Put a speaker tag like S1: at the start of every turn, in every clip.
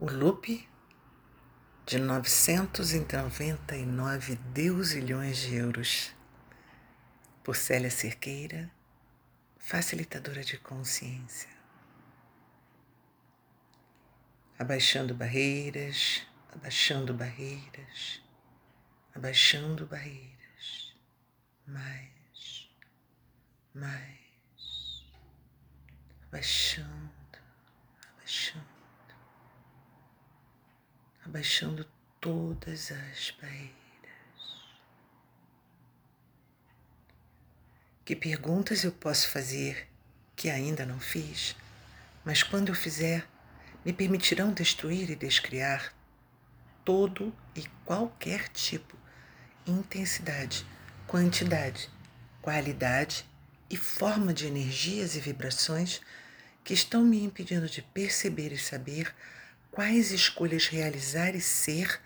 S1: O loop de 999 deusilhões de euros por Célia Cerqueira, facilitadora de consciência. Abaixando barreiras, abaixando barreiras, abaixando barreiras, mais, mais, abaixando, abaixando abaixando todas as barreiras. Que perguntas eu posso fazer que ainda não fiz, mas quando eu fizer, me permitirão destruir e descriar todo e qualquer tipo, intensidade, quantidade, qualidade e forma de energias e vibrações que estão me impedindo de perceber e saber quais escolhas realizar e ser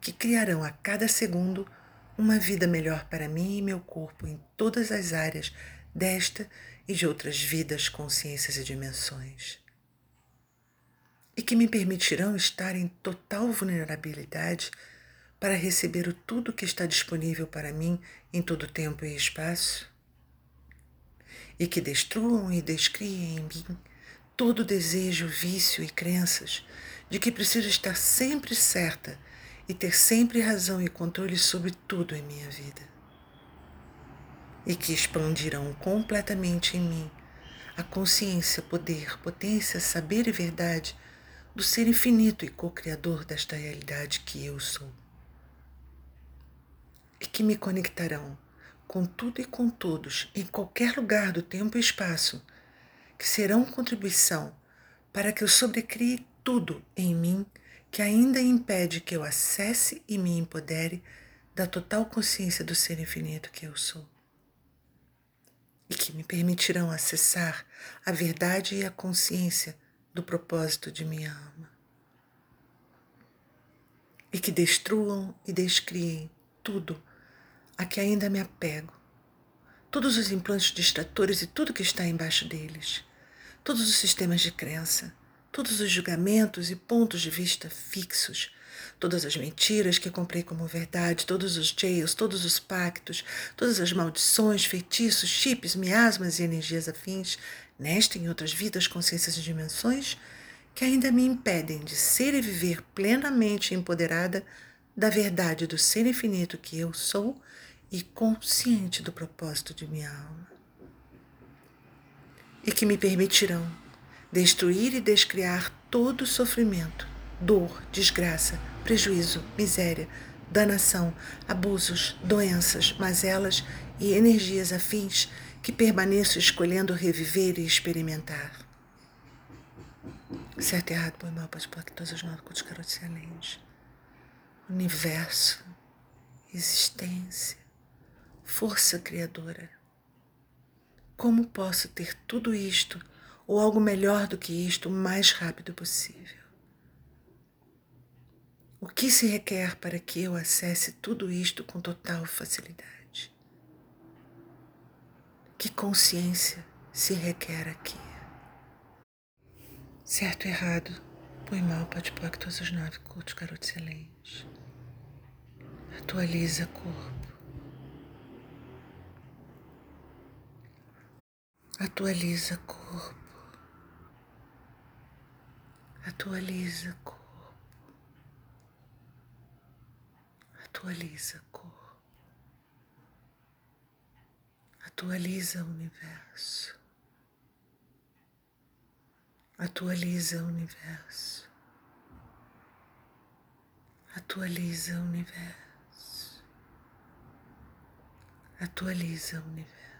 S1: que criarão a cada segundo uma vida melhor para mim e meu corpo em todas as áreas desta e de outras vidas, consciências e dimensões. E que me permitirão estar em total vulnerabilidade para receber o tudo que está disponível para mim em todo tempo e espaço. E que destruam e descriem em mim todo desejo, vício e crenças de que preciso estar sempre certa e ter sempre razão e controle sobre tudo em minha vida. E que expandirão completamente em mim a consciência, poder, potência, saber e verdade do ser infinito e co-criador desta realidade que eu sou. E que me conectarão com tudo e com todos, em qualquer lugar do tempo e espaço, que serão contribuição para que eu sobrecrie tudo em mim que ainda impede que eu acesse e me empodere da total consciência do ser infinito que eu sou. E que me permitirão acessar a verdade e a consciência do propósito de minha alma. E que destruam e descriem tudo a que ainda me apego, todos os implantes distratores e tudo que está embaixo deles, todos os sistemas de crença, todos os julgamentos e pontos de vista fixos, todas as mentiras que comprei como verdade, todos os jails, todos os pactos, todas as maldições, feitiços, chips, miasmas e energias afins, nesta e em outras vidas, consciências e dimensões, que ainda me impedem de ser e viver plenamente empoderada da verdade do ser infinito que eu sou e consciente do propósito de minha alma. E que me permitirão destruir e descriar todo sofrimento, dor, desgraça, prejuízo, miséria, danação, abusos, doenças, mazelas e energias afins que permaneço escolhendo reviver e experimentar. Certo, errado, bom e mal, pode pôr todos os cultos carotes excelentes. Universo, existência, força criadora. Como posso ter tudo isto ou algo melhor do que isto o mais rápido possível. O que se requer para que eu acesse tudo isto com total facilidade? Que consciência se requer aqui? Certo ou errado, põe mal, pode pôr que todos os nove cultos, garoto excelente. Atualiza corpo. Atualiza corpo. Atualiza corpo. Atualiza corpo. Atualiza o universo. Atualiza o universo. Atualiza o universo. Atualiza o universo.